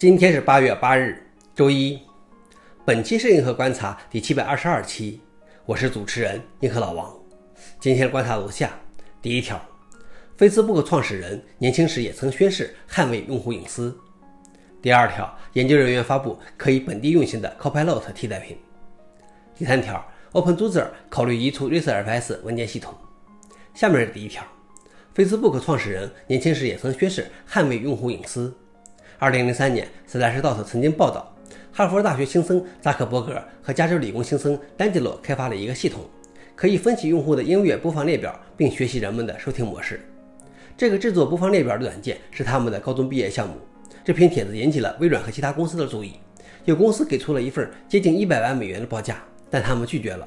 今天是八月八日，周一。本期是银河观察第七百二十二期，我是主持人银河老王。今天观察如下：第一条，Facebook 创始人年轻时也曾宣誓捍卫用户隐私。第二条，研究人员发布可以本地运行的 Copilot 替代品。第三条，OpenZoozer 考虑移除 ResRFS 文件系统。下面是第一条，Facebook 创始人年轻时也曾宣誓捍卫用户隐私。二零零三年，Slashdot 曾经报道，哈佛大学新生扎克伯格和加州理工新生丹吉洛开发了一个系统，可以分析用户的音乐播放列表，并学习人们的收听模式。这个制作播放列表的软件是他们的高中毕业项目。这篇帖子引起了微软和其他公司的注意，有公司给出了一份接近一百万美元的报价，但他们拒绝了。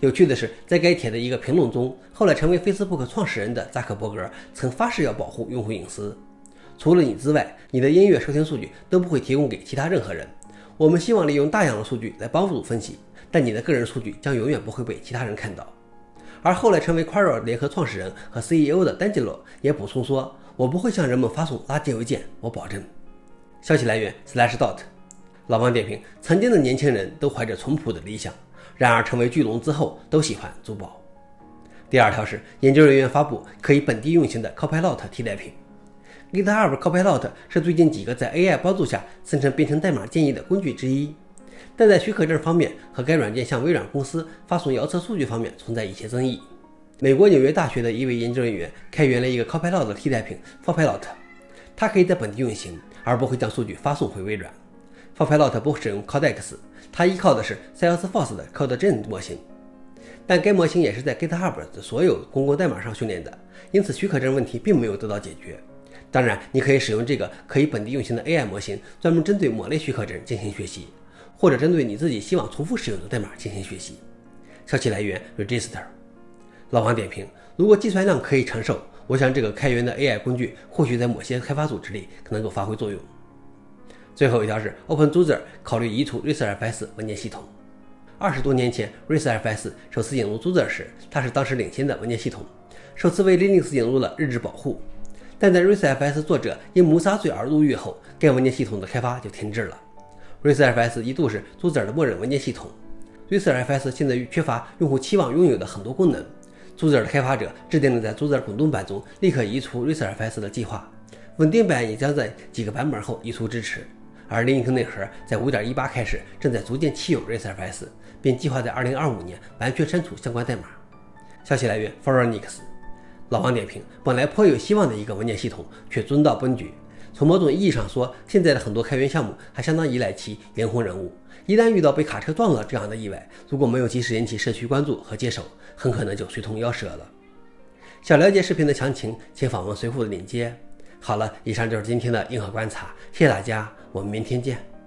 有趣的是，在该帖的一个评论中，后来成为 Facebook 创始人的扎克伯格曾发誓要保护用户隐私。除了你之外，你的音乐收听数据都不会提供给其他任何人。我们希望利用大量的数据来帮助分析，但你的个人数据将永远不会被其他人看到。而后来成为 Quora 联合创始人和 CEO 的丹吉罗也补充说：“我不会向人们发送垃圾邮件，我保证。”消息来源：Slashdot。老王点评：曾经的年轻人都怀着淳朴的理想，然而成为巨龙之后都喜欢珠宝。第二条是研究人员发布可以本地运行的 Copilot 替代品。GitHub Copilot 是最近几个在 AI 帮助下生成编程代码建议的工具之一，但在许可证方面和该软件向微软公司发送遥测数据方面存在一些争议。美国纽约大学的一位研究人员开源了一个 Copilot 的替代品 ForPilot，它可以在本地运行，而不会将数据发送回微软。ForPilot 不使用 Codex，它依靠的是 Salesforce 的 CodeGen 模型，但该模型也是在 GitHub 的所有公共代码上训练的，因此许可证问题并没有得到解决。当然，你可以使用这个可以本地运行的 AI 模型，专门针对某类许可证进行学习，或者针对你自己希望重复使用的代码进行学习。消息来源：Register。老王点评：如果计算量可以承受，我想这个开源的 AI 工具或许在某些开发组织里可能够发挥作用。最后一条是 OpenZooer 考虑移除 ResRFS 文件系统。二十多年前，ResRFS 首次引入 Zoozer 时，它是当时领先的文件系统，首次为 Linux 引入了日志保护。但在 ResFS 作者因谋杀罪而入狱后，该文件系统的开发就停滞了。ResFS 一度是 Zoozer 的默认文件系统。ResFS 现在缺乏用户期望拥有的很多功能。Zoozer 的开发者制定了在 Zoozer 滚动版中立刻移除 ResFS 的计划，稳定版也将在几个版本后移除支持。而 Linux 内核在5.18开始正在逐渐弃用 ResFS，并计划在2025年完全删除相关代码。消息来源 f o r e n i x 老王点评：本来颇有希望的一个文件系统，却尊到崩局。从某种意义上说，现在的很多开源项目还相当依赖其灵魂人物。一旦遇到被卡车撞了这样的意外，如果没有及时引起社区关注和接手，很可能就随同夭折了。想了解视频的详情，请访问随后的链接。好了，以上就是今天的硬核观察，谢谢大家，我们明天见。